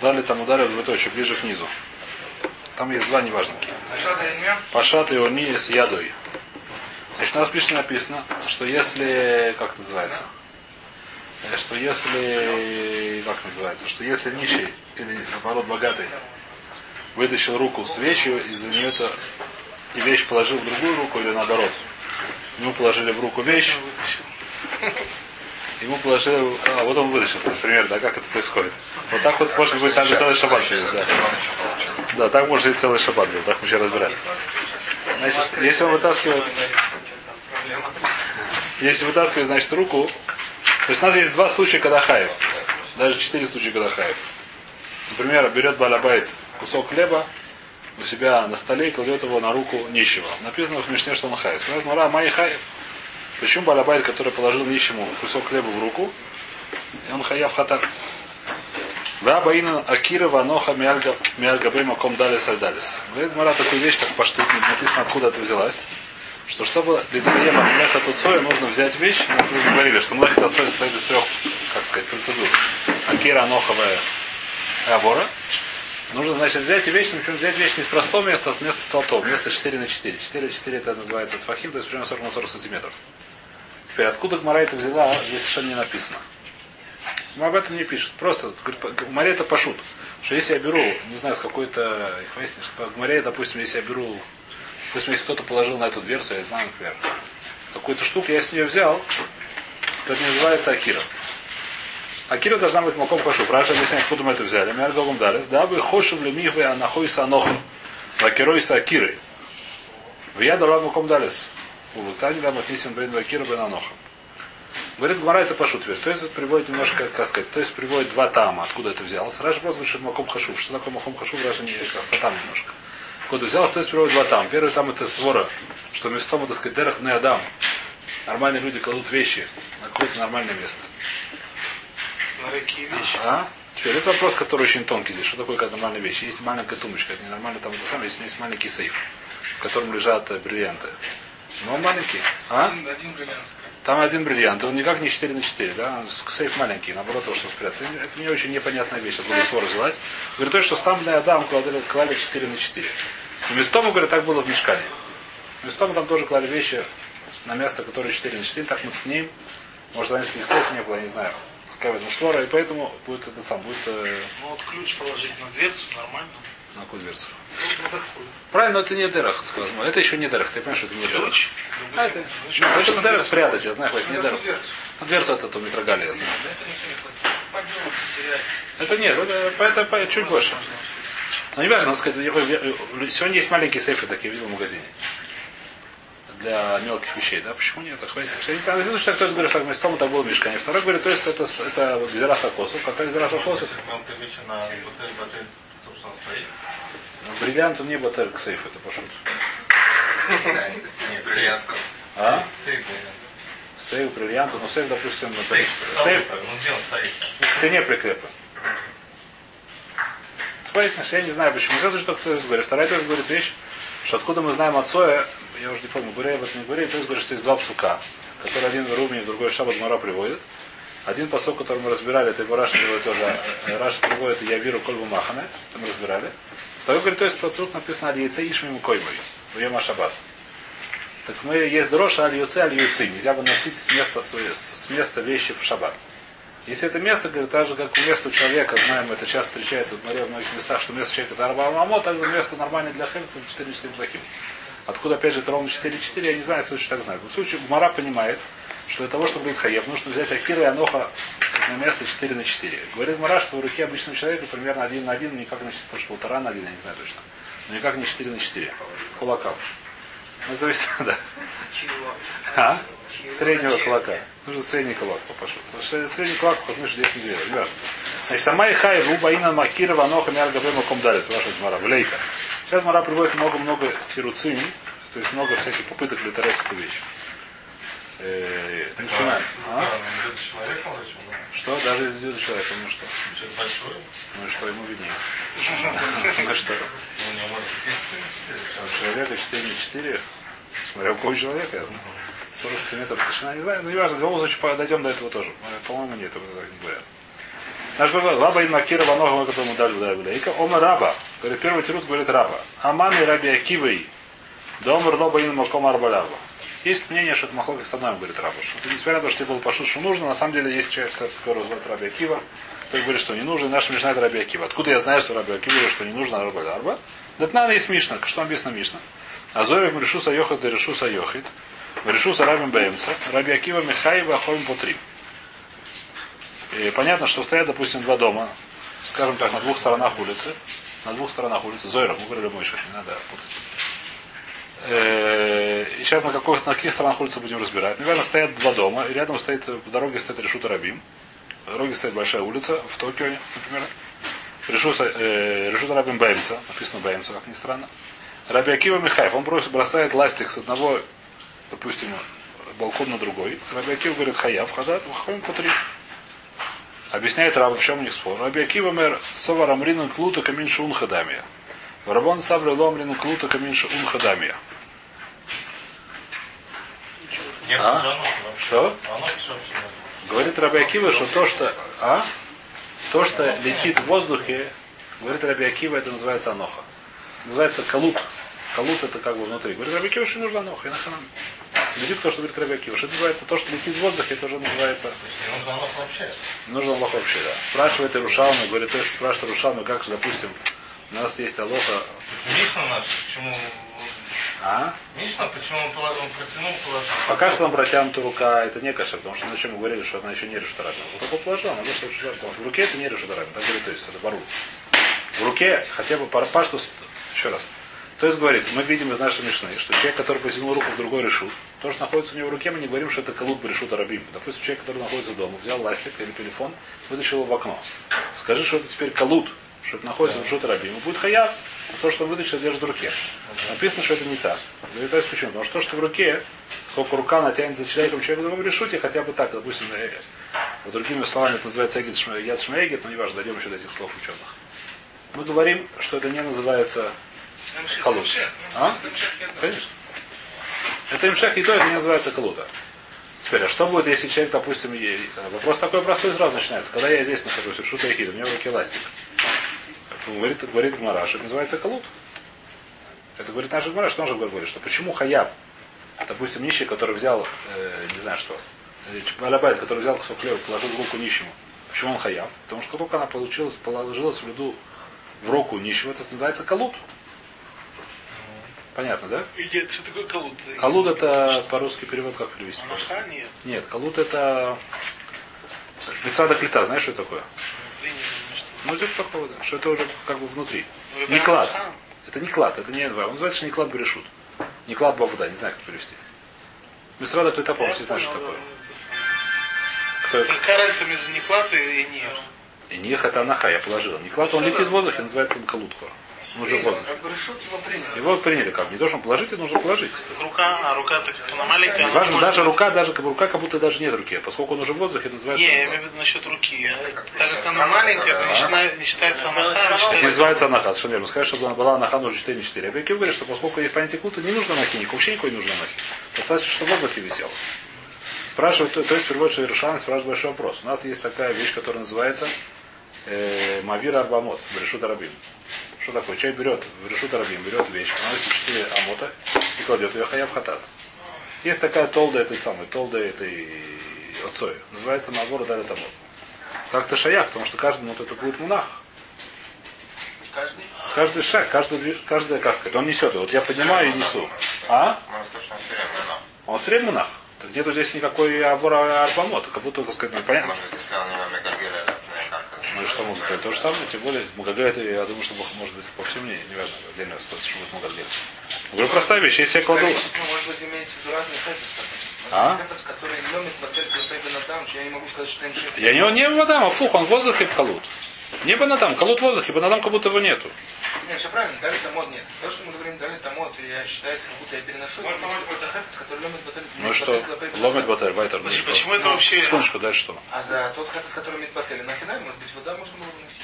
Дали там ударил двоеточие, ближе к низу. Там есть два неважненькие. Пашат и Ильмя? Пашат и они с ядой. Значит, у нас пишет написано, что если, как называется, Э, что если, как называется, что если нищий или наоборот богатый вытащил руку с вещью, из-за нее то и вещь положил в другую руку или наоборот, ему положили в руку вещь, ему положили, а вот он вытащил, например, да, как это происходит. Вот так вот может быть так целый шаббат да. Да, так может быть целый шаббат был, так мы еще разбирали. Значит, если он вытаскивает, если вытаскивает, значит, руку, то есть у нас есть два случая, когда хаев. Даже четыре случая, когда хаев. Например, берет балабайт кусок хлеба у себя на столе и кладет его на руку нищего. Написано в Мишне, что он хаев. Сказано, Мара, май хаев. Почему балабайт, который положил нищему кусок хлеба в руку, и он хаяв хатар? Да, Баина Акира Ваноха Миальгабейма Ком Далис Альдалис. Говорит Мара такую вещь, как паштут, написано, откуда это взялась что чтобы Дмитриева Млеха Туцоя нужно взять вещь, мы уже говорили, что Млеха Туцоя состоит из трех, как сказать, процедур. Акира, Аноховая и Абора. Нужно, значит, взять и вещь, причем взять вещь не с простого места, а с места столтов. Место 4 на 4. 4 на 4 это называется тфахим, то есть примерно 40 на 40 сантиметров. Теперь, откуда Гмара это взяла, здесь совершенно не написано. Мы об этом не пишет. Просто, Гмаре это пошут. Что если я беру, не знаю, с какой-то, в Гмаре, допустим, если я беру Допустим, если кто-то положил на эту дверцу, я знаю, например, какую-то штуку, я с нее взял, то это называется Акира. Акира должна быть маком пашу. Раша объясняет, откуда мы это взяли. Мы алгогом дали. Да вы хошев лемихве анахойса аноха. Вакиройса акиры. В я дала маком далес. У Луктани да матнисим брин вакира бен аноха. Говорит, Гмара это пашу теперь. То есть приводит немножко, как сказать, то есть приводит два тама, откуда это взялось. Раша просто говорит, маком хашув. Что такое маком хашув, Раша не красота немножко. Откуда взял, то есть приводит два там. Первый там это свора, что местом, так сказать, дерах не адам. Нормальные люди кладут вещи на какое-то нормальное место. Какие вещи. А? Теперь это вопрос, который очень тонкий здесь. Что такое какая нормальная вещь? Есть маленькая тумбочка, это ненормально, там это самое, есть, есть маленький сейф, в котором лежат э, бриллианты. Но он маленький. А? Один, бриллиант. Там один бриллиант, он никак не 4 на 4, да? Сейф маленький, наоборот, того, что спрятаться. Это мне очень непонятная вещь, откуда свора взялась. Говорит, то, что там для Адам кладали, клали 4 на 4. И местом, говорит, так было в мешкане. Местом там тоже клали вещи на место, которое 4 на 4, так мы с ним. Может, за нескольких сейф не было, я не знаю. Какая в этом свора, и поэтому будет этот сам, будет... Э... Ну вот ключ положить на дверцу, нормально. На какую дверцу? Ну, Правильно, но это не дерах, скажем. Это еще не дерах, ты понимаешь, что это не. Ключ. А, это, ну, это дерах прятать, я знаю, это не дерах. А дверцу это то митрогали, я знаю. Это нет, это, это, это чуть больше. Но не важно, сказать, сегодня есть маленькие сейфы такие, видел в магазине. Для мелких вещей, да? Почему нет? Хватит. Написано, что кто-то говорит, что мы стома так было мешкане. Второй говорит, то есть это, это гзира сакосов. Какая гзира сакосов? Бриллиант он не батарь к сейфу, это пошут. А? Сейф, бриллиант, но сейф, допустим, сейф к стене прикреплен. Хватит, я не знаю почему. Это что кто-то говорит. Вторая тоже говорит вещь, что откуда мы знаем отцоя, я уже не помню, Гурей об этом не говорит, то есть говорит, что есть два псука, которые один в Руме, другой Шаба Гмара приводит. Один посок, который мы разбирали, это его Раша приводит тоже. Раша приводит Я виру Кольбу Махане, это мы разбирали. Второй говорит, то есть про цук написано Аль Яйце Ишмим Коймой, в Йома Шаббат. Так мы есть дрожь Аль Юце, Аль Юци. Нельзя выносить с места, с места вещи в шаббат. Если это место, говорит, так же, как у места у человека, знаем, это часто встречается в море в многих местах, что место человека это Арба Мамо, также место нормальное для Хельса 4-4 плохим. Откуда, опять же, это ровно 4-4, я не знаю, в случае так знаю. В случае Гмара понимает, что для того, чтобы быть хаев, нужно взять Акира и Аноха на место 4 на 4. Говорит Мара, что в руке обычного человека примерно 1 на 1, никак на 4, потому что полтора на 1, я не знаю точно. Но никак не 4 на 4. Кулаков. Ну, зависит, да. Чего? А? Среднего кулака. Нужно средний кулак попашу. Средний кулак, посмотришь, 10 две. Не важно. Значит, Амай Хай, Рубаина, Макирова, Аноха, Мярга, Бема, Комдарис, ваша Мара, Влейка. Сейчас Мара приводит много-много тируцин, то есть много всяких попыток литерать эту вещь. Э, начинаем. А? Что? Даже если идет человек, ну что? Ну и что, ему виднее. Ну что? Человека 4 на 4, смотря у какого человека, я знаю. 40 сантиметров тишина, не знаю, но не важно, в любом случае дойдем до этого тоже. По-моему, нет, это так не говорят. Наш говорит, лаба ин макира ванога которому дали. Ика ома раба. Говорит, первый тирус говорит раба. Аманы раби акивой. Домар лоба ин маком арбалява. Есть мнение, что это махлок с одной, говорит Раба. Что несмотря на то, что тебе было пошут, что нужно, на самом деле есть человек, который зовут Раби Акива, который говорит, что не нужно, и наш Мишна это Раби Акива. Откуда я знаю, что Раби Акива говорит, что не нужно, а Раби Арба? Датнана есть Мишна. Что написано Мишна? Азорев Решуса Йохат и Решуса Йохит. Решуса Рабим Баемца. Раби Акива Михаева Ахоим по три. И понятно, что стоят, допустим, два дома, скажем так, на двух сторонах улицы. На двух сторонах улицы. Зойрах, мы говорили мой не надо путать. Э, и сейчас на, каких, на каких сторонах улицы будем разбирать. Наверное, стоят два дома, и рядом стоит, по дороге стоит Решута Рабим. По дороге стоит большая улица в Токио, например. Решута, э, Решута Рабим Баемца, написано Баемца, как ни странно. Раби Акива Михаев, он бросит, бросает ластик с одного, допустим, балкон на другой. Раби Акива говорит, хаяв, хадат, выходим по три. Объясняет Раба, в чем у них спор. Раби Акива мэр сова клута камин шун хадамия. Рабон савры ломрину клута камин шун хадамия. А? Что? Говорит Раби Акива, что то, что... А? То, что летит в воздухе, говорит Раби Акива, это называется аноха. Называется калут. Калут это как бы внутри. Говорит Раби Акива, что не нужно аноха. И наханам. Летит то, что говорит Раби Акива. Что это называется? То, что летит в воздухе, это уже называется... Не нужно аноха вообще. Не нужно аноха вообще, да. Спрашивает Ирушалма, говорит, то есть спрашивает Ирушалма, как же, допустим, у нас есть алоха... Мишна наш, почему... А? Мишна, почему он, положил, он протянул, положил. Пока что нам протянута рука, это не каша, потому что на чем мы говорили, что она еще не решит рабин. Вот только положила, она просто что в руке это не решит рабин. Так говорит, то есть это бару. В руке хотя бы парпашту, еще раз. То есть говорит, мы видим из нашей мишны, что человек, который потянул руку в другой решут, то, что находится у него в руке, мы не говорим, что это калут решут арабим. Допустим, человек, который находится дома, взял ластик или телефон, вытащил его в окно. Скажи, что это теперь калут, что это находится в решут арабим. И будет хаяв за то, что он вытащил, держит в руке. Написано, что это не так. Говорит, то есть почему? Потому что то, что в руке, сколько рука натянет за человеком, человек в другом решуте, хотя бы так, допустим, э, вот другими словами это называется эгит яд шмегет, но не важно, дойдем еще до этих слов ученых. Мы говорим, что это не называется Калут. А? Конечно. Это имшах и то, это не называется калута. Теперь, а что будет, если человек, допустим, е- вопрос такой простой сразу начинается. Когда я здесь нахожусь, шута яхид, у меня в руке ластик. Говорит, говорит Гмара, что это называется калут. Это говорит наша Гмара, что он же говорит, что почему хаяв, допустим, нищий, который взял, э, не знаю что, э, Алабайт, который взял кусок хлеба, положил в руку нищему. Почему он хаяв? Потому что только она получилась, положилась в льду в руку нищего, это называется калут. Понятно, да? Нет, что такое калут? Калут это по-русски перевод как перевести? Анаха нет. Нет, калут это Мисада клита, знаешь, что это такое? Принято, Ну, это да. Что это уже как бы внутри. Ну, это Не клад. Это не клад, это не Он называется не клад Берешут. Не клад Бабуда, не знаю, как перевести. Мисрада клита, Я по-моему, знаешь, что понял, такое. это Кто это? Какая разница между неклад и нир? И них это анаха, я положил. Не клад, он летит в воздухе, называется. Он уже решут его приняли. Его приняли как? Не то, что он положить, это нужно положить. Рука, а рука так она маленькая. Не она важно, даже рука, даже как бы рука, как будто даже нет руки. Поскольку он уже в воздухе, это называется Не, я имею в виду насчет руки. А Так как она маленькая, это не считается- не считается анаха, считается... называется анаха, совершенно верно. Сказать, чтобы она была анаха, нужно 4 на 4. Абиакив говорит, что поскольку есть понятие кута, не нужно анахи, никому вообще никакой не нужно анахи. Достаточно, чтобы в воздухе висел. Спрашивают, то, то есть переводит Шайрушан, спрашивает большой вопрос. У нас есть такая вещь, которая называется э, Мавир Арбамот, Берешут Арабим. Что такое? Человек берет, Берешут Арабим, берет вещь, наносит 4 амота и кладет ее хаяв хатат. Есть такая толда этой самой, толда этой отцой. Называется Мавор Даля Тамот. Как-то шаях, потому что каждый, ну, вот это будет мунах. Каждый? Каждый шаг, каждый, каждая, как сказать, он несет. Вот я поднимаю и несу. А? Он все время монах. Монах. Так нету здесь никакой абора арбамот. Как будто, так сказать, ну, понятно. Может если он не Ну и что быть? То же самое, тем более, Магага это, я думаю, что Бог может быть по всему мнению, неважно, отдельная ситуация, что будет Магага. Говорю, простая вещь, если я кладу... Может быть, имеется в виду разные хефицы. А? Который ломит класей бенадам, что я не могу сказать, что им шеф. Я не, не вода, а фух, он в воздухе в колут. Не банадам, колут в воздухе, банадам как будто его нету. Нет, все правильно, дали тамот нет. То, что мы говорим дали тамот, я считается, как будто я переношу, это какой-то хефиц, который ломит батель Ну и что? Ломит батер, вайтер. ну и что? Почему это вообще... Секундочку, дальше что? А за тот хефиц, который имеет батель, нахинай, может быть, вода можно было выносить.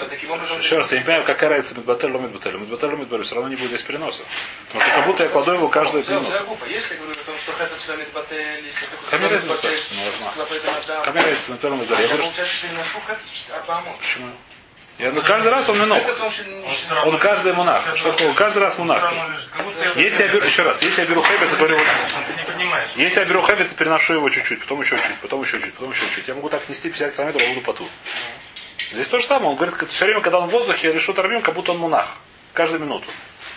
То таким образом... Еще раз, я не понимаю, какая разница Медбатель ломит Батель. Медбатель ломит Батель, все равно не будет здесь переноса. Потому что как будто я кладу его каждую минуту. Если говорю о том, что хэппет шломит батель, если такой Камера адам. Какая разница Медбатель ломит Батель? Я Я говорю, что... арбамот. Почему? Я, ну, каждый раз он минут. Хэппет он каждый монах. Что такое? Каждый раз монах. Я- Если я беру, еще раз, если я беру хэббит, говорю, понимаешь. если я беру хэббит, переношу его чуть-чуть, потом еще чуть, потом еще чуть, потом еще чуть. Я могу так нести 50 километров, я буду поту. Здесь то же самое. Он говорит, все время, когда он в воздухе, я решу тормим, как будто он монах. Каждую минуту.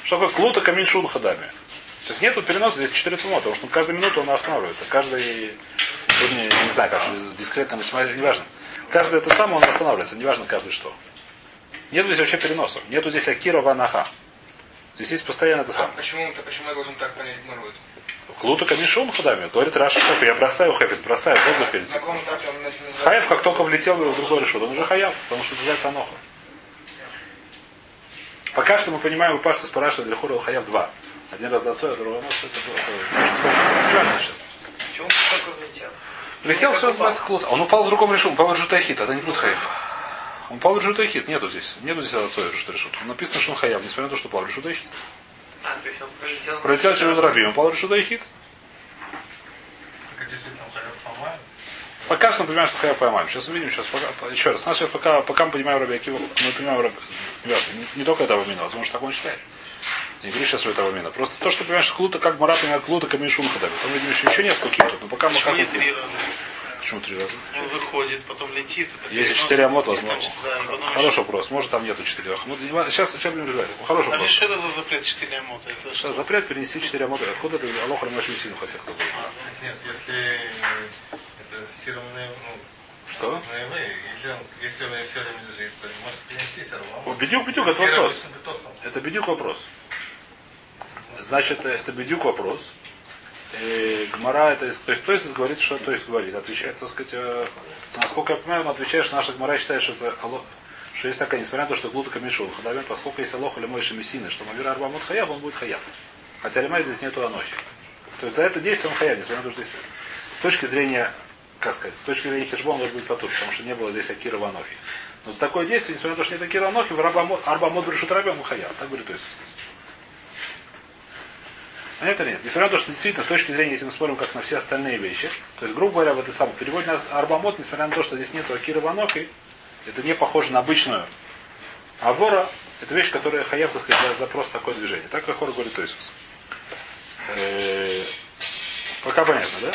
Что такое клута камин шун ходами? Так нету переноса, здесь 4 тума, потому что каждую минуту он останавливается. Каждый, сегодня, не знаю, как, дискретно математика, неважно. Каждый это самое, он останавливается, неважно каждый что. Нету здесь вообще переноса. Нету здесь акира ванаха. Здесь есть постоянно это А самое. почему, то почему я должен так понять Марвуд? Клута камишун ходами. Говорит Раша, как я бросаю хэппит, бросаю воздух перед называть? Хаяв, как только влетел в другой решет, он уже хаяв, потому что называется аноха. Пока что мы понимаем, упа, что с параша для хора хаяв два. Один раз за отцой, а другой нос, это было. это- Не важно сейчас. Почему он только влетел? Влетел, все называется клут. Он упал в другом решет, он упал в решут хит, это не клут хаяв. Он упал в решут хит, нету здесь. Нету здесь отцой решут решут. Написано, что он хаяв, несмотря на то, что упал в решут хит. А, то есть он пролетел. Пролетел через рабим, упал ходят сломают. Пока что мы понимаем, что хаяв поймаем. Сейчас увидим, сейчас пока, по- еще раз. Нас сейчас пока, пока мы понимаем Раби Акива, мы понимаем Раби, не, не только этого мина, возможно, так он считает. Не говорю сейчас, что этого мина. Просто то, что понимаешь, клута, как Марат понимает клута, камешун ходами. Там, видимо, еще, еще несколько тут, но пока мы как... Почему три раза? Он выходит, потом летит. это Если четыре амот, возможно. там, да, потом Хороший еще- вопрос. Может, там нету четыре амот. Сейчас, сейчас будем разбирать. Хороший А вопрос. что это за запрет 4 амота? Это что? Сейчас запрет перенести четыре амота. Откуда ты Алоха Рамаши Сину хотел? кто был? Нет, если это сированные, ну, Что? наявые, если он, если он все время лежит, то может перенести все равно. Бедюк, бедюк, это вопрос. Это бедюк вопрос. Значит, это бедюк вопрос. И Гмара это, то есть, то есть говорит, что то есть говорит, отвечает, так сказать, э, насколько я понимаю, он отвечает, что наша Гмара считает, что это Алло- что есть такая, несмотря на то, что Глута Камишул, Хадавен, поскольку есть Алоха или Мойши Мессины, что Мавира Арбамут Хаяв, он будет Хаяв. Хотя Лимай здесь нету Анохи. То есть за это действие он Хаяв, несмотря на то, что здесь с точки зрения, как сказать, с точки зрения Хешбон он должен быть потур, потому что не было здесь Акира Ванохи. Но за такое действие, несмотря на то, что нет Акира Ванохи, в Арбамот Брешут Рабем Хаяв. Так говорит то есть. Понятно нет? Несмотря на то, что действительно, с точки зрения, если мы смотрим как на все остальные вещи, то есть, грубо говоря, в это самое, перевод на Арбамот, несмотря на то, что здесь нету Акира Ванохи, это не похоже на обычную Авора, это вещь, которая хаяв, так сказать, за- за просто такое движение. Так Ахор говорит Иисус. Э, Пока понятно, да?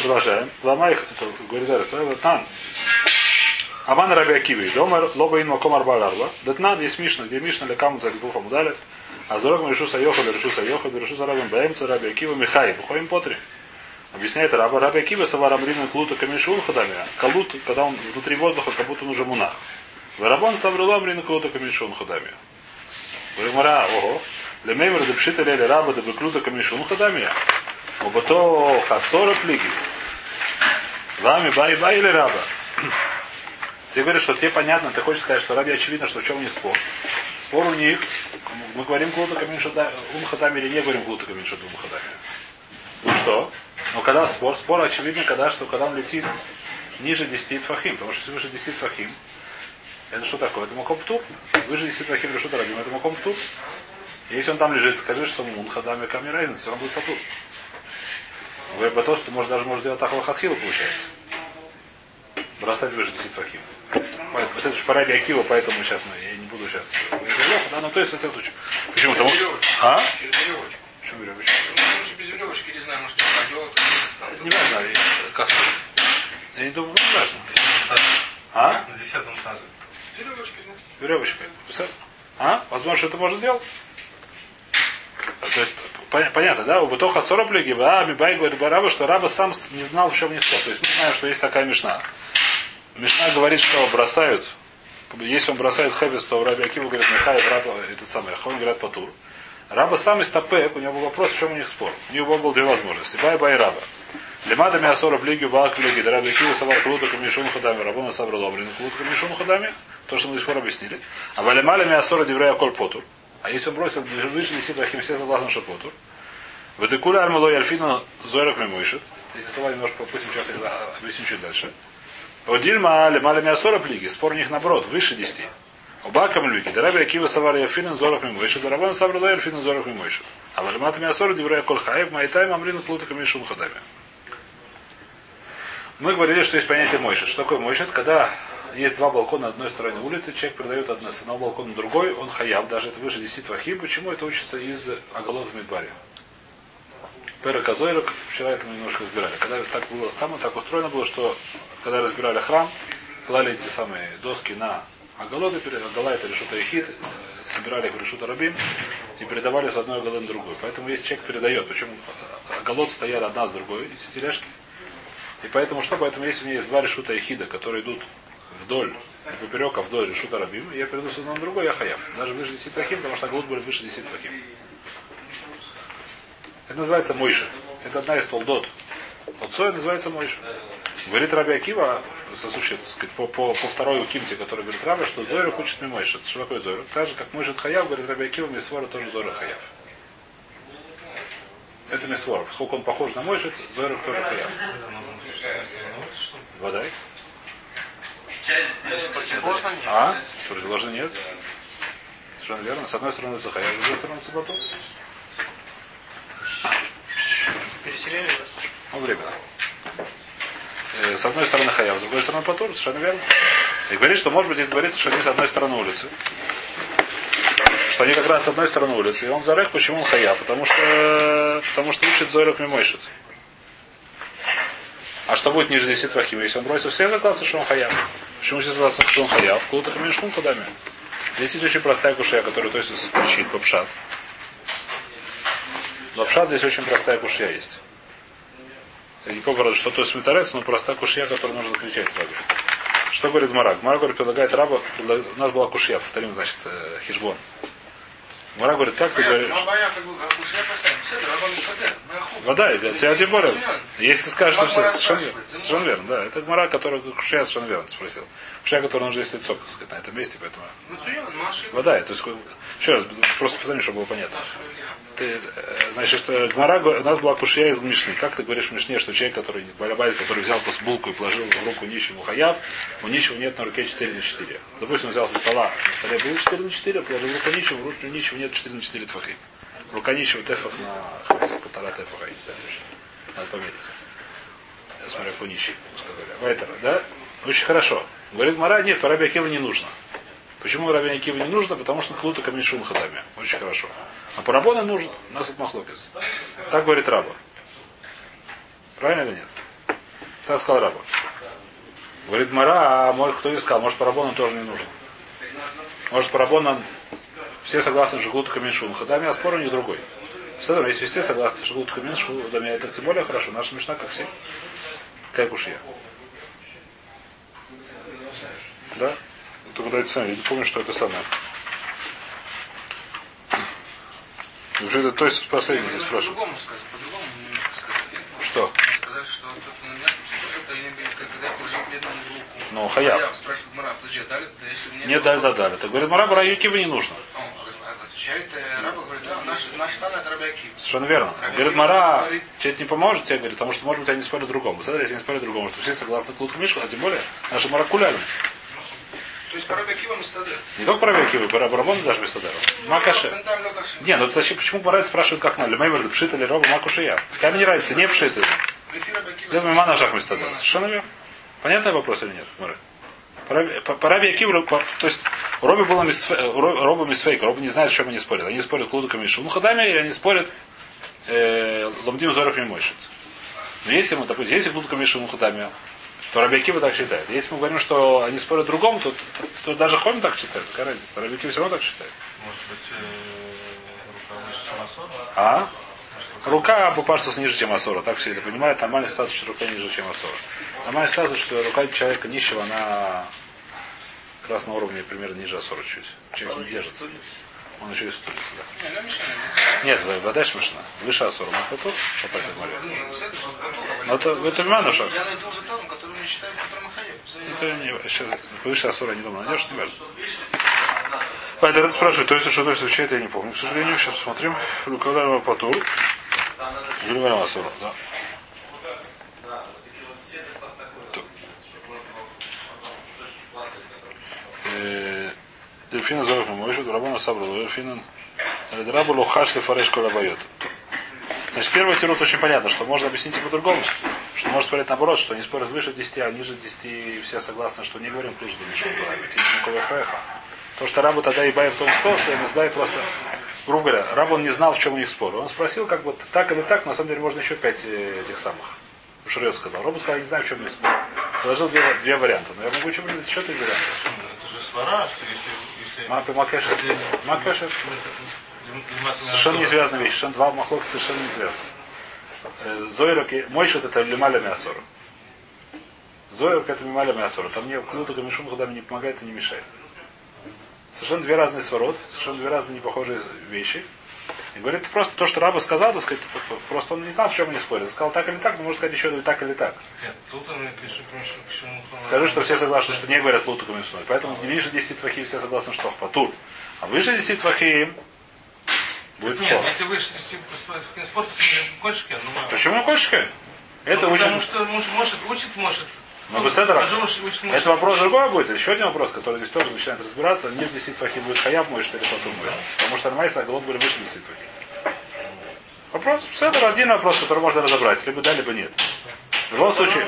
Продолжаем. Ламай, это говорит Арис, Тан. Аман Раби Акиви, Домар, Лоба Ин Маком Арба Арба. Датнан есть Мишна, где Мишна для кому за Гдухам удалит. А Зорок Мишу Сайоха, Решу Сайоха, Решу Зарабим Баемца, Раби Акива, Михай, Бухоим Потри. Объясняет Раба Раби Акива, Саварам Рина Клута Камишун Хадами. Калут, когда он внутри воздуха, как будто он уже мунах. Варабон Саврулам Рина Клута Камишун Хадами. Говорит, ого. Лемеймер депшита лели раба да беклюта камишун хадами. Обато хасора плиги. Вами бай бай или раба. Ты говоришь, что тебе понятно, ты хочешь сказать, что раби очевидно, что в чем них спор. Спор у них, мы говорим клута камишуда умхадами или не говорим клута камишуда умхадами. Ну что? Но когда спор, спор очевидно, когда что, когда он летит ниже 10 фахим, потому что если выше 10 фахим, это что такое? Это маком птур. Выше 10 фахим решут рабим, это маком птур. Если он там лежит, скажи, что мун хадами камни разница, он будет потур. Говорит, бы то, что может, даже может делать тахла хатхила, получается. Бросать выше 10 фахим. Поэтому, это же пора Акива, поэтому сейчас мы, я не буду сейчас. Да, ну то есть, во всяком случае. Почему? Потому. А? Через веревочку. Почему веревочка? Ну, может, без веревочки, не знаю, может, он пойдет. Не важно, и- как сказать. Я не думаю, ну, не важно. А? На десятом этаже. Веревочкой, ну. Веревочкой. Представь? А? Возможно, что это можно сделать? То есть, пон- понятно, да? У Бутоха 40 плеги, а Бибай говорит Бараба, что Раба сам не знал, в чем спор. То есть мы знаем, что есть такая мешна. Мешна говорит, что бросают, если он бросает хевис, то Раби Акива говорит, Михай, Раба, этот самый, Ахон говорят Патур. Раба сам из Тапек, у него был вопрос, в чем у них спор. У него было две возможности. Бай бай Раба. Лемада Миасора плиги, Баак плиги, Раби Акива, Савар Клута, Камишун Хадами, Рабона Сабра Лобрин, Клута, Камишун Хадами, то, что мы до сих пор объяснили. А Валемаля Миасора Деврея Коль Потур. А если он бросил выше Лисит Рахим, все согласны, что Потур. Ведекуля Армалой Альфина Зойрак Мимойшит. Эти слова немножко попустим, сейчас я объясню чуть дальше. У Дильма Лемали Мясора плиги, спор у них наоборот, выше 10. У Бакам Люки, Дараби Акива Савар Яфинен Зорах Мимойши, Дарабан Савр Лоэль Финен Зорах Мимойши. А Валимат Мясора Диврея Коль Хаев, Майтай Мамрин Плутaka Мишум Хадами. Мы говорили, что есть понятие мойшит. Что такое мойшит? Когда есть два балкона на одной стороне улицы, человек передает одно, с одного балкона на другой, он хаяв, даже это выше 10 вахим. Почему это учится из Агалот Мидбари? Пера Казойрок, вчера это мы немножко разбирали. Когда так было само, так устроено было, что когда разбирали храм, клали эти самые доски на Агалоты, Агала это решута Эхид, собирали их в решута Рабим и передавали с одной Агалы на другую. Поэтому если человек передает, причем Агалот стоят одна с другой, эти тележки, и поэтому что? Поэтому если у меня есть два решута Эхида, которые идут вдоль, не поперек, а вдоль решута Рабим, я перейду с одного на другой, я хаяв. Даже выше 10 вахим, потому что Агалот будет выше 10 вахим. Это называется Мойша. Это одна из толдот. Отцой называется Мойша. Говорит Раби Акива, сосущий, так сказать, по, по, по второй укимте, который говорит Раби, что Зойру хочет Мимойша. Что такое Зойру? Так же, как Мойшет Хаяв, говорит Раби Акива, Мисвора тоже Зойру Хаяв. Это Мисвор. Сколько он похож на Мойшет, Зойру тоже Хаяв. Водай. А? Противоположно нет. Совершенно верно. С одной стороны Захаяв, с другой стороны Цибату. Переселение вас. Ну, временно. Э, С одной стороны Хаяв, с другой стороны Патур, совершенно верно. И говорит, что может быть здесь говорится, что они с одной стороны улицы. Что они как раз с одной стороны улицы. И он зарек, почему он Хаяв? Потому что, потому что учит Зойрок Мимойшит. А что будет ниже 10 вахим? Если он бросит все согласны, что он Хаяв. Почему все согласны, что он Хаяв? Култа Хамишхун Кадами. Здесь есть очень простая кушия, которая то есть кричит по пшат. Но пшат здесь очень простая кушья есть. Не помню, что то есть метарец, но простая кушья, которую нужно кричать сразу. Что говорит Марак? Марак говорит, предлагает раба, у нас была кушья, повторим, значит, э, хижбон. Марак говорит, как ты говоришь? Ну, боя, как бы, а уж я Вода, тебя тем более. Если ты скажешь, что все, совершенно, верно, да. Это Мара, который Кушия совершенно верно спросил. Кушия, который нужно есть лицо, так сказать, на этом месте, поэтому. Ну, Цуян, ну. Вода, то есть, еще раз, просто повтори, чтобы было понятно. Ты, э, значит, что Гмара, го- у нас была кушья из Мишны. Как ты говоришь в Мишне, что человек, который, балябайт, который взял просто булку и положил в руку нищему хаяв, у нищего нет на руке 4 на 4. Допустим, он взял со стола, на столе было 4 на 4, положил в руку нищему, в руку нищего нет 4 на 4 твахи. Рука нищего тефах на хвест, полтора тефаха, знаю точно. Надо померить. Я смотрю, по нищий, сказали. Вайтера, да? Очень хорошо. Говорит Мара, нет, по Раби не нужно. Почему Раби Акива не нужно? Потому что клута камешун хадами. Очень хорошо. А по Рабону нужно. У нас это махлокис. Так говорит Раба. Правильно или нет? Так сказал Раба. Говорит Мара, а может кто не сказал, может по Рабону тоже не нужно. Может по Рабону все согласны, что клута камешун хадами, а спор у них другой. Все если все согласны, клута камешун хадами, это тем более хорошо. Наша мечта, как все. Как уж я. Да? Только дайте сами, я не помню, что это самое. Вообще, это то есть последний здесь спрашивает. По-другому сказать, по-другому немножко сказать. Что? Сказать, что а. Ну, хаяв. Подожди, а дали? Да если мне... Нет, дали, да, дали. Так говорит, Мара Бараюкива не нужно. Совершенно верно. Говорит, Мара, тебе это не поможет, тебе говорит, потому что, может быть, они спорят другому. Смотри, если они спорят другому, что все согласны к Мишку, а тем более наши маракуляли. То есть по Рабиакивам и стаде. Не только про Векивы, про Барабон даже Бестадеру. Макаше. Не, ну зачем, почему Марат спрашивает, как надо? Лемейвер, пшит или роба, макушия? Как мне нравится, не пшит. Я думаю, мана жах Бестадеру. Совершенно верно. Понятный вопрос или нет, Мара? По Раби Акиву, то есть Роби было Ро- Роба мисфейк, Роба не знает, о чем они спорят. Они спорят клудуками и хадами, или они спорят э, ломдим зоров не мойшит. Но если допустим, если клудуками и хадами, то Раби Акива так считает. Если мы говорим, что они спорят другому, то, то, то даже Хом так считает. Какая разница? Раби Акива все равно так считает. Может быть, э? А? Рука Бупарсус ниже, чем Асора. Так все это понимают. Нормальный статус, что рука ниже, чем Асора. Нормальный статус, что рука человека нищего, она как раз на уровне примерно ниже Асора чуть. Человек не держит. Он еще и стулится, да. Ну. Нет, вода смешна. Выше ну, с этого готово. Но это, это Манушах. Я найду уже тот, который мне считает, который Махаев. Это не, сейчас, выше Асора не думаю. Найдешь, не важно. Поэтому это спрашивает, то есть что то есть я не помню. К сожалению, сейчас смотрим. Лукавдаева Патур. Гильварам Асора, да. Так. Дельфина Зоров Мойшут, Рабана Сабру, Дельфина Рабу Лухаш Лефареш Колабайот. Значит, первый тирут очень понятно, что можно объяснить и по-другому. Что может спорить наоборот, что они спорят выше 10, а ниже 10, и все согласны, что не говорим плюс до Мишук То, что Рабу тогда и Бай в том сказал, что Эмисбай просто, грубо говоря, Раб он не знал, в чем у них спор. Он спросил, как бы так или так, на самом деле можно еще пять э, этих самых. Шурет сказал. Роба сказал, я не знаю, в чем у них спор. Предложил две, две варианта. Но я могу придумать еще три варианта. Это же свара, что если... если- Макешер. Лимат Совершенно не связанная вещь. Совершенно два махлока совершенно не связаны. Зойрок и Мойшет это Лималя Мясора. Зойрок это Мималя Мясора. Там мне Клюта Камишум куда мне не помогает и не мешает. Совершенно две разные сворот, совершенно две разные непохожие вещи. И говорит, просто то, что Раба сказал, так сказать, просто он не знал, в чем они спорят. Сказал так или так, но можно сказать еще и так или так. Нет, тут он пишет, почему... Скажи, что все согласны, что не говорят Луту Камишум. Поэтому ниже 10 твахим все согласны, что Патур. А выше 10 твахим будет Нет, спор. если вы спорт, то кошки, ну... Почему не? Это ну, учит Потому что может, может, учит, может. Ну, Беседер, Пожалуйста, учит, может. Это вопрос другой будет. Еще один вопрос, который здесь тоже начинает разбираться. Ниже 10 твахим будет хаяб мой, что или потом мой. Потому что Армайса Агалот были выше 10 твахим. Вопрос, Седер один вопрос, который можно разобрать. Либо да, либо нет. В любом случае,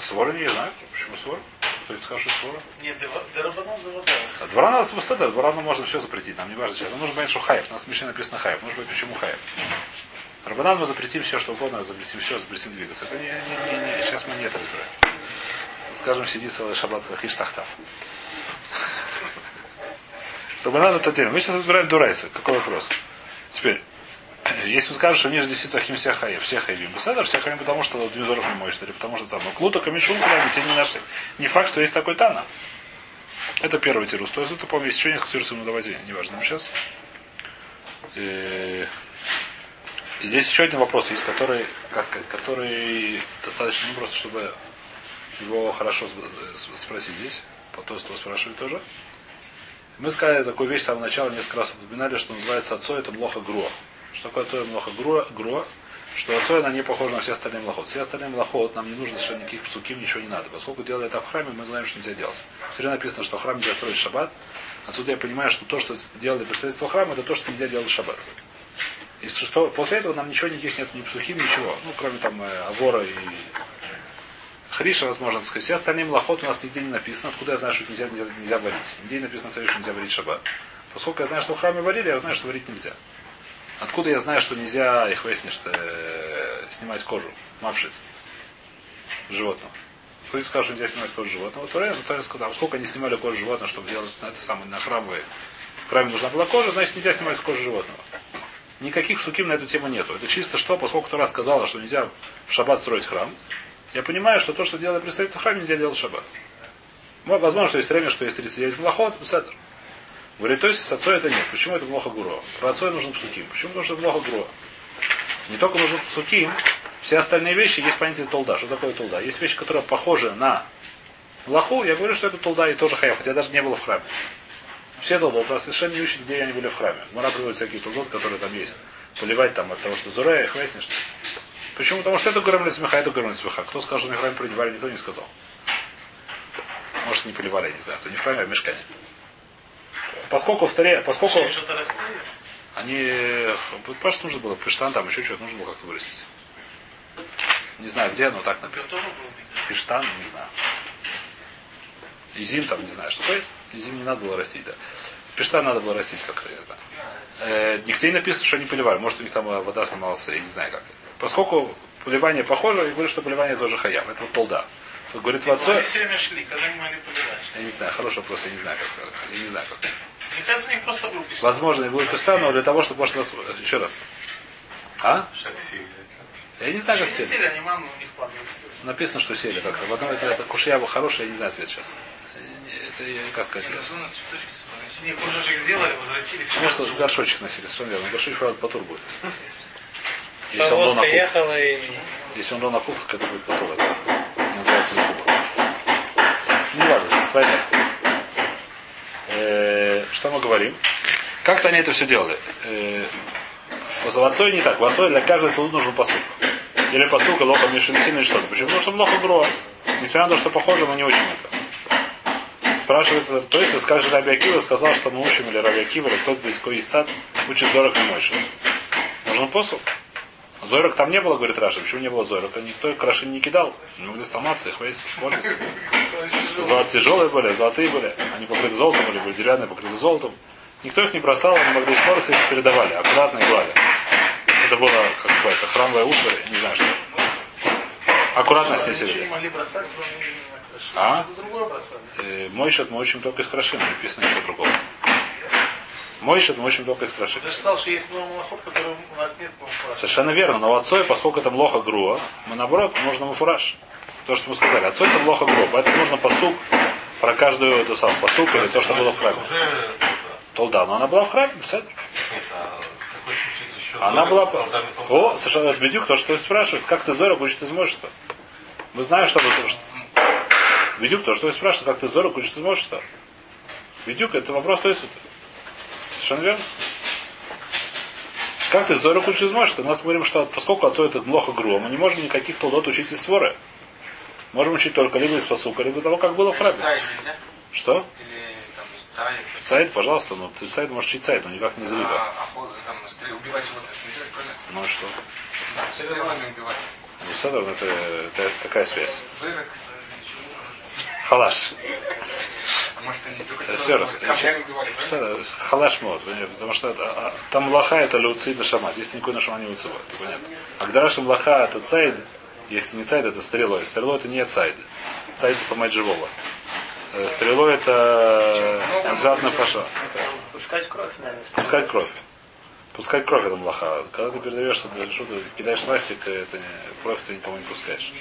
свора не знаю. Почему свора? Кто это сказал, что свора? Нет, Дерабанан заводалась. А Двора надо Седер, двора можно все запретить. Нам не важно сейчас. Нам нужно понять, что хаяб. У нас в Мишне написано хаяб. Нужно понять, почему хаяб. Рабанан мы запретим все, что угодно, запретим все, запретим двигаться. Это не, не, не, не, сейчас мы не это разбираем. Скажем, сиди целый шаббат, как Иштахтав. Рабанан это отдельно. Мы сейчас разбираем Дурайса. Какой вопрос? Теперь, если мы скажем, что ниже 10 тахим все хаев, все хаевим. Беседер, все хаевим, потому что Двизоров не моешь, или потому что там. Но клута камешун куда не наши. Не факт, что есть такой тана. Это первый тирус. То есть это, помню, еще несколько тирусов, но давайте, неважно. Но сейчас. Э, здесь еще один вопрос есть, который, как сказать, который достаточно ну, просто, чтобы его хорошо с- спросить здесь. По то, что спрашивают тоже. Мы сказали такую вещь с самого начала, несколько раз упоминали, что называется отцой это млоха груа. Что такое отцой млоха груа? груа что отцой она не похожа на все остальные млохот. Все остальные млохот нам не нужно совершенно никаких псуким, ничего не надо. Поскольку делали это в храме, мы знаем, что нельзя делать. Все написано, что в храме нельзя строить шаббат. Отсюда я понимаю, что то, что делали представительство храма, это то, что нельзя делать в шаббат. И после этого нам ничего никаких нет, ни псухим, ничего. Ну, кроме там э, авора и хриша, возможно, сказать. Все остальные млохот у нас нигде не написано. Откуда я знаю, что нельзя, нельзя, нельзя варить? Нигде не написано, что нельзя варить шаббат. Поскольку я знаю, что в храме варили, я знаю, что варить нельзя. Откуда я знаю, что нельзя их выяснить, что э, снимать кожу, мавшит животного? Кто сказал, что нельзя снимать кожу животного? Туре, но Туре сказал, сколько они снимали кожу животного, чтобы делать на это самое, на храмовые. В храме нужна была кожа, значит нельзя снимать кожу животного. Никаких суким на эту тему нету. Это чисто что, поскольку Тура сказала, что нельзя в шаббат строить храм, я понимаю, что то, что делали представители в храме, нельзя делать в шаббат. Возможно, что есть время, что есть 39 блохот, седр. Говорит, то есть с отцой это нет. Почему это плохо гуро? Про отцой нужен псуким. Почему? Это плохо гуро. Не только нужен псуким, все остальные вещи есть понятие толда. Что такое толда? Есть вещи, которые похожи на лоху. Я говорю, что это толда и тоже хаяв, хотя даже не было в храме. Все толдот, у нас совершенно не учат, где они были в храме. Мара приводит всякие толдот, которые там есть. Поливать там от того, что зурея, их выяснишь. Почему? Потому что это гормон смеха, это гормон смеха. Кто скажет, что на храме проливали, никто не сказал. Может, не поливали, я не знаю. То не в храме, а в мешкане. Поскольку в таре, поскольку они, просто нужно было пиштан, там еще что-то нужно было как-то вырастить. Не знаю где, но так написано. Пиштан, не знаю. Изим там, не знаю, что есть. Изим не надо было растить, да. Пиштан надо было растить как-то, я знаю. Э, нигде не написано, что они поливали. Может, у них там э, вода снималась, я не знаю как. Поскольку поливание похоже, я говорю, что поливание тоже хаям. Это вот полда. Говорит, в шли, когда могли поливать. Я не знаю, хороший вопрос, я не знаю как. Я не знаю как. Мне кажется, у них просто был. Возможно, и будет пиштан, но для того, чтобы может нас... Еще раз. А? Шакси. Я не знаю, как сели. сели, они маму у них падали. всё. Написано, что сели как-то. В одном это, это кушья хорошая, я не знаю ответ сейчас. Это, я- как сказать. Они кружочек сделали, возвратились. Может, в горшочек носили, совершенно верно. Горшочек, правда, потур будет. Если он был на Повозка кухне. ехала и... Если он на кухне, то это будет потур. Это не называется зубр. Не важно, сейчас война. Э, Что мы говорим? Как-то они это все делали. Э, В Лацой не так. В Лацой для каждой тут нужен посуд. Или посылка лоха мишельсина или что-то. Почему? Потому что много гро. Несмотря на то, что похоже, но не очень это. Спрашивается, то есть, как же Раби Акива сказал, что мы учим, или Раби Акива, или кто-то из цад, учит Зорок и Мойша. Нужен посыл. Зорок там не было, говорит Раша. Почему не было Зорока? Никто крашин не кидал. Не могли сломаться, их весь испортиться. Золото тяжелые были, золотые были. Они покрыты золотом или были деревянные, покрыты золотом. Никто их не бросал, они могли испортиться, их передавали, аккуратно и гладя. Это было, как называется, храмовая утварь, не знаю что. Аккуратно здесь Ничего не могли бросать, кроме краши. А? Э, Мой счет мы учим только из крашим, написано ничего другого. Мой счет мы учим только из крашим. Ты же сказал, что есть новый малоход, который у нас нет. Совершенно верно, но у отцой, поскольку это млоха груа, мы наоборот, нужно муфураж. То, что мы сказали, отцой это млоха груа, поэтому нужно поступ про каждую эту самую поступ или то, что было в храме. Толда, но она была в храме, нет, а какой чуть-чуть еще. Она была... О, совершенно бедюк, то, что ты спрашивает, как ты Зорок учишь из что? Мы знаем, что вы слушаете. Бедюк, то, что вы спрашиваете, как ты Зорок учишь из что? Бедюк, это вопрос то есть это. Совершенно верно. Как ты Зорок учишь из что? У нас говорим, что поскольку отцу это плохо гру, мы не можем никаких толдот учить из своры. Можем учить только либо из посука, либо того, как было в храме. Что? Из цайд? Цайд, пожалуйста, ну ты цайд можешь учить цайд, но никак не зрива. А, охота, там, стрел- убивать животных нельзя, правильно? Ну и что? Стрелами убивать. Ну, Седор, это, это какая связь? Зырок. Халаш. А может они только Еще раз. Халаш мод, потому что это, а, там лоха это люци на шама. Здесь никакой на шама не это понятно. А гдарашим лоха это цайд, если не цайд, это стрелой. Стрелой это не цайд. Цайд это помать живого. Э, Стрелой это обязательно фаша. Пускать кровь, наверное. Пускать кровь. Пускать кровь это млаха. Когда ты передаешь, что ты что ты кидаешь свастик, это не, кровь ты, по-моему, не пускаешь.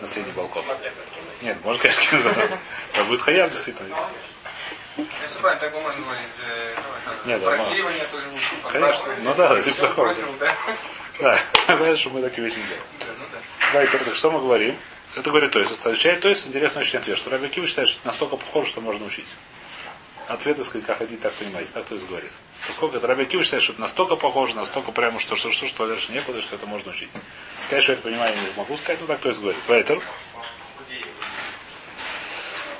На средний балкон. Нет, может, конечно, кинуть. Там будет хаяв, действительно. Ну, правильно, так бы можно было из э, ну, Нет, да, просеивания тоже Конечно. Ну да, Если типа бросил, да? Да, понимаешь, что мы такие вещи не делаем. Да, ну да. Да, и так что мы говорим? Это говорит то есть. Отвечает то есть интересный очень ответ, что Раби Акива считает, что настолько похоже, что можно учить. Ответ, сказать, как хотите, так понимаете. Так то есть говорит. Поскольку это Раби Акива считает, что это настолько похоже, настолько прямо, что что, что, что дальше не было, что это можно учить. Сказать, что это понимаю, я не могу сказать, но так то говорит. Вайтер.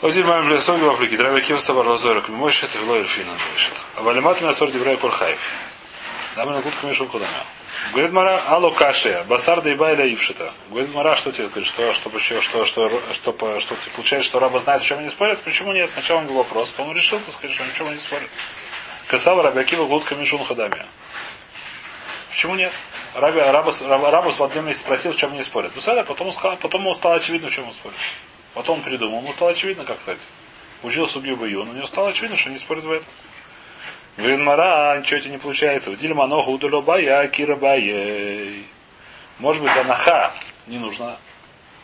Один маем лесоги в Африке. Раби Акива сабар лазорок. Мой шет в лоер финан. А валимат меня сор диврай курхаев. Дам на кутку мишу куда Говорит Мара, алло кашия, басар да ибайля ившита. Говорит Мара, что тебе говорит, что, что, что, что, что, что, что, ты получаешь, что раба знает, в чем они спорят? Почему нет? Сначала у него вопрос, он решил, так сказать, что ничего не спорят. Касава Рабиакива глутка мишун хадами. Почему нет? Раби, Рабус, Рабус в одном месте спросил, в чем они спорят. Бусада, потом, он потом ему стало очевидно, в чем он спорит. Потом он придумал, ему стало очевидно, как кстати. Учил судью Баюн, у него стало очевидно, что они спорят в этом. Говорит, Мара, ничего тебе не получается. Удили маноху удало бая, кира баей. Может быть, анаха не нужно.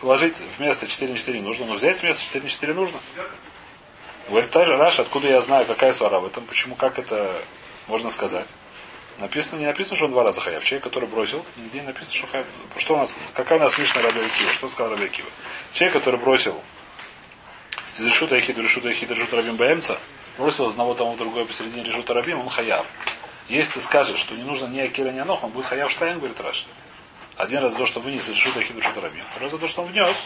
Положить вместо 4 на 4 не нужно, но взять вместо 4 на 4 нужно. Говорит, та же Раша, откуда я знаю, какая свара в этом, почему, как это можно сказать. Написано, не написано, что он два раза хаяв. Человек, который бросил, нигде не написано, что хаяв. Что у нас, какая у нас Мишна Раби Акива? Что сказал Раби Акива? Человек, который бросил из решута Яхида, решута Яхида, решута Рабим Баемца, бросил одного тому в другое посередине решута Рабим, он хаяв. Если ты скажешь, что не нужно ни Акира, ни Анох, он будет хаяв Штайн, говорит Раша. Один раз за то, что вынес из решута Яхида, решута Рабим. Второй за то, что он внес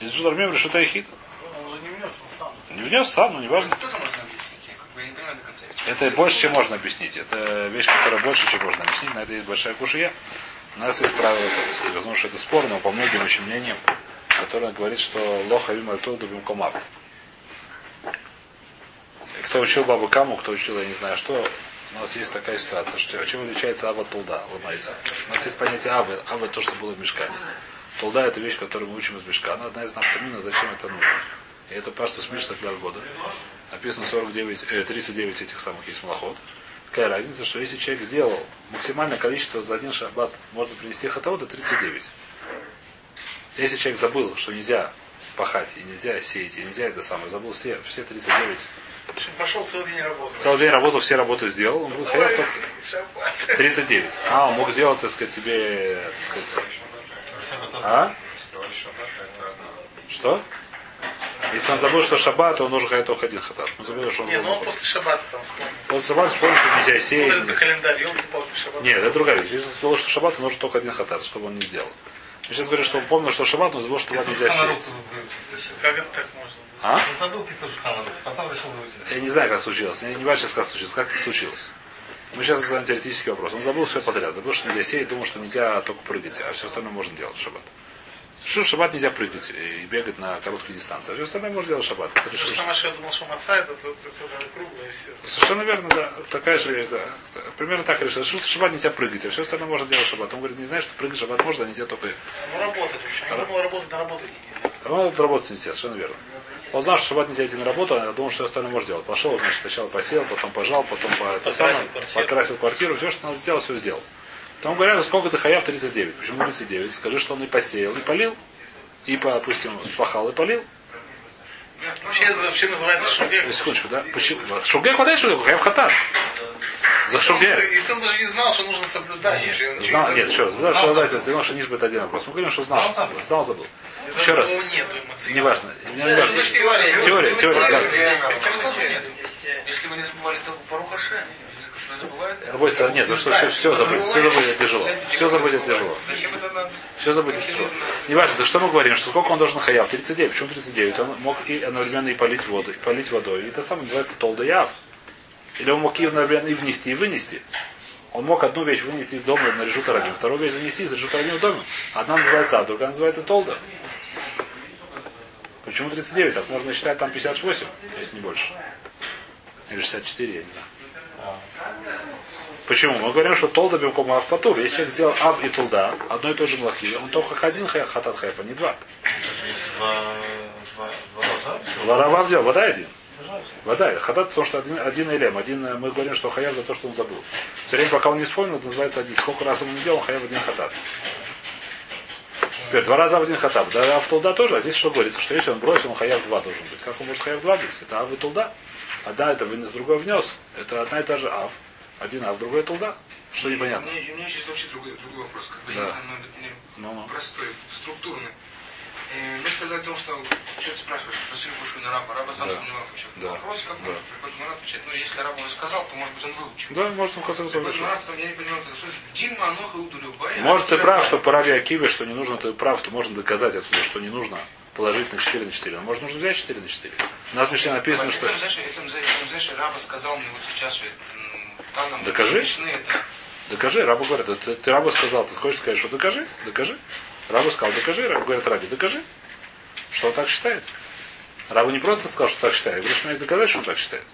из решута Рабим в решута Яхида. Он уже не внес, он сам. Не внес сам, но неважно. Кто-то можно объяснить, я как бы не понимаю до конца. Это больше, чем можно объяснить. Это вещь, которая больше, чем можно объяснить. На это есть большая кушия. У нас есть правило, так сказать, потому что это спорно, но по многим очень мнениям, которое говорит, что лоха вим альтуду бимкомав. И Кто учил Бабу Каму, кто учил, я не знаю что, у нас есть такая ситуация, что чем отличается Ава Тулда, Ламайса. У нас есть понятие Авы. Ава то, что было в мешкане. Тулда это вещь, которую мы учим из мешкана. Одна из нафтамина, зачем это нужно. И это просто смешно для года. Написано 49, э, 39 этих самых есть малоход. Какая разница, что если человек сделал максимальное количество за один шаббат, можно принести хатаот, это 39. Если человек забыл, что нельзя пахать, и нельзя сеять, и нельзя это самое, забыл все, все 39. Пошел целый день работать. Целый день работал, все работы сделал, он будет хаяв только Шаббат. 39. А, он мог сделать, так сказать, тебе, так сказать, а? Что? Если он забыл, что шаббат, то он хаяв только один хатат. Он забыл, что он Не, ну он после шаббата там вспомнил. Он шаббат вспомнил, что нельзя Вот сеять. это календарь, елки-палки, шаббат. Нет, это другая вещь. Если он сказал, что шаббат, то нужен только один хатат, чтобы он не сделал. Я сейчас говорю, что он помнил, что шаббат, но забыл, что шаббат нельзя сеять. Как это так можно? А? Забыл потом решил. Я не знаю, как случилось. Я не важно, как случилось. Как это случилось? Мы сейчас задаем теоретический вопрос. Он забыл все подряд. Забыл, что нельзя сеять, думал, что нельзя только прыгать, а все остальное можно делать в шаббат. Что в шаббат нельзя прыгать и бегать на короткие дистанции. А все остальное можно делать в шаббат. Это решил, что Маша думал, что маца это тут круглое и все. Совершенно верно, да. Такая же вещь, да. Примерно так решил. Что в шаббат нельзя прыгать, а все остальное можно делать в шаббат. Он говорит, не знаешь, что прыгать в шаббат можно, а нельзя только... Ну работать вообще. Я думал, работать на работать нельзя. А Он работать нельзя, совершенно верно. Он знал, что шаббат нельзя идти на работу, а думал, что остальное может делать. Пошел, значит, сначала посеял, потом пожал, потом по, это самое, покрасил квартиру, все, что надо сделать, все сделал. Потом говорят, сколько ты хаяв 39. Почему 39? Скажи, что он и посеял, и полил, и, допустим, спахал и полил. Вообще, это вообще называется шугек. На секундочку, да? Почему? Шуге хватает, что такое? Хаяв хатат. За шуге. Если он даже не знал, что нужно соблюдать. Знал, нет, еще раз. Да, что это дело, что ниже будет один вопрос. Мы говорим, что знал, что знал, забыл. Еще раз. Не важно. же теория. Теория, да. Если вы не забывали только вы забываете? Работа, нет, ну что, все, все забыть, все забыть это тяжело. Все забыть это тяжело. Зачем это надо? Все забыть это тяжело. Неважно, да что мы говорим, что сколько он должен хаяв? 39. Почему 39? Он мог и одновременно и полить воду, и полить водой. И это самое называется толда яв. Или он мог и одновременно и внести, и вынести. Он мог одну вещь вынести из дома на решут арабим, вторую вещь занести из решут арабим в доме. Одна называется ав, другая называется толда. Почему 39? Так можно считать там 58, если не больше. Или 64, я не знаю. Почему? Мы говорим, что толда бемком ав патур. Если человек сделал ав и толда, одно и то же млахи, он только один хатат хайф, а не два. Ларава взял, вода один. Вода, хатат, потому что один, один элем. Один, э, мы говорим, что хаяв за то, что он забыл. Все время, пока он не вспомнил, это называется один. Сколько раз он не делал, хаяв один хатат. Теперь два раза в один хатаб. Да, а в толда тоже. А здесь что говорится? Что если он бросил, он хаяв два должен быть. Как он может хаяв два быть? Это ав и толда. Одна это вынес, другой внес. Это одна и та же ав. Один ав, другой толда. Что непонятно. У меня, у меня сейчас вообще другой, другой вопрос. Как бы Да. я не Ну-ну. простой, структурный. Э, Вы сказали о том, что ты спрашиваешь, спросили Кушу на раба. Раба сам Да. сомневался вообще в Да. этом вопросе, как Да. приходит на раб отвечает. Ну, если раб уже сказал, то может быть он выучил. Да, может, он в конце концов потом я не понимаю, что Дин Удулю Бай. Может, ты прав, что по Раби Акиве, что не нужно, ты прав, что можно доказать отсюда, что не нужно положить на 4 на 4. Но может нужно взять 4 на 4. У нас в Мишне написано, что... Знаешь, раба сказал мне вот сейчас же, м, там нам Докажи. Докажи, рабу говорят, «Да ты, ты рабу сказал, ты хочешь сказать, что докажи, докажи. Рабу сказал, докажи, рабу говорит, раби, докажи, что он так считает. Рабу не просто сказал, что так считает, говорю, что у меня есть доказать, что он так считает.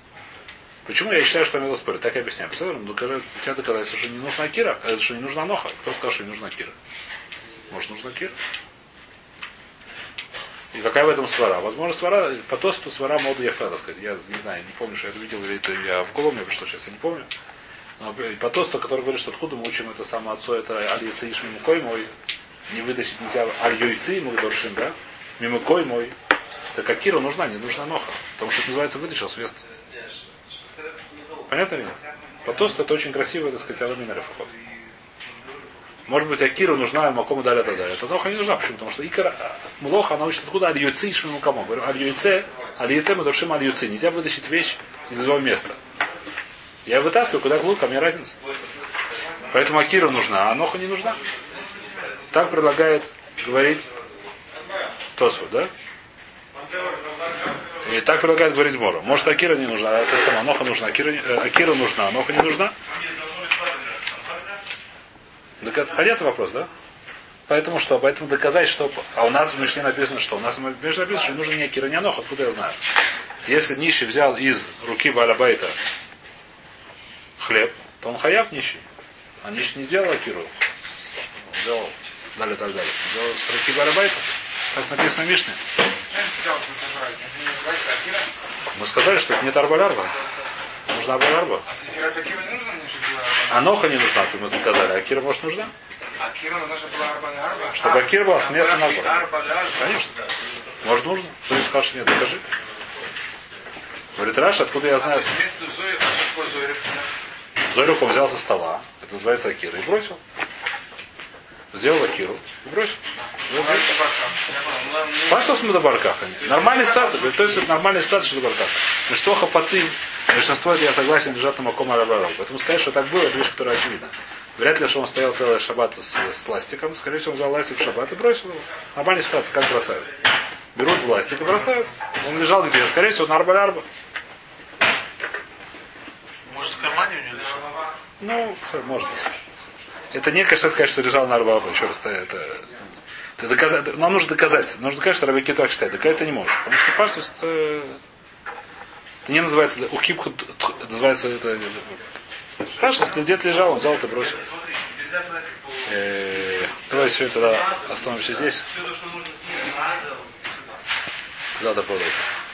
Почему я считаю, что надо спорить? Так я объясняю. Представляешь, ну, докажи, у тебя доказательство, что не нужна Акира, а что не нужна Ноха. Кто сказал, что не нужна Акира? Может, нужна Акира? И какая в этом свара? Возможно, свара, по тосту свара моду яфе, так сказать. Я не знаю, не помню, что я это видел, или это я в голову мне пришло сейчас, я не помню. Но по тосту, который говорит, что откуда мы учим это самое отцо, это аль яци иш мимукой мой, не вытащить нельзя аль юйци мы доршим, да? Мимукой мой. Так Акира нужна, не нужна ноха. Потому что это называется вытащил с места. Понятно? По тосту это очень красиво, так сказать, аламина рефахот. Может быть, Акиру нужна Макому далее это ноха не нужна. Почему? Потому что Икара, Млоха, она учит откуда аль юйци иш мимукамо. Говорю, аль юйце, аль юйце мы доршим аль юйци. Нельзя вытащить вещь из его места. Я вытаскиваю, куда глубоко, а мне разница. Поэтому Акира нужна, а Ноха не нужна. Так предлагает говорить Тосфу, да? И так предлагает говорить Мора. Может, Акира не нужна, а это сама Ноха нужна. Акира, не- э, Акира нужна, а Ноха не нужна. Так это понятный вопрос, да? Поэтому что? Поэтому доказать, что... А у нас в Мишне написано, что? У нас в Мишне написано, что не нужен ни Акира, ни Анох. Откуда я знаю? Если нищий взял из руки Балабайта хлеб, то он хаяв нищий. А нищий не сделал Акиру. Он сделал далее, так далее. С руки Балабайта. Так написано в Мишне. Акира. Мы сказали, что это не Тарбалярба. Нужна Арбалярба. А Акира А Ноха не нужна, ты мы сказали. А Акира может нужна? А Кира, она же была Арба Арба. Чтобы Акира была с места на Арба Арба. Конечно. Может нужно? Кто не скажет, нет, докажи. Говорит, Раша, откуда я знаю? А Зои? Зорюку взял со стола, это называется Акира, и бросил. Сделал Акиру и бросил. Паштос мы до баркаха. Нормальная ситуация. То есть это нормальная ситуация, что до баркаха. Но что хапацин, большинство, я согласен, лежат на маком арабаров. Поэтому сказать, что так было, это вещь, которая очевидна. Вряд ли, что он стоял целый шаббат с, с ластиком. Скорее всего, он взял ластик в шаббат и бросил его. Нормальная ситуация, как бросают. берут властник и бросают. Он лежал где? Скорее всего, на арба Может, в кармане у него лежал? Ну, всё, можно. Это не, конечно, сказать, что лежал на арба Еще раз, это, это, это доказать, нам нужно доказать. Нужно доказать, что Рабики так считает. Доказать ты не можешь. Потому что паштус это, это не называется, ухибху называется это Паштус, где-то лежал, он взял это бросил. Э, Давай сегодня тогда остановимся здесь. Завтра продолжим.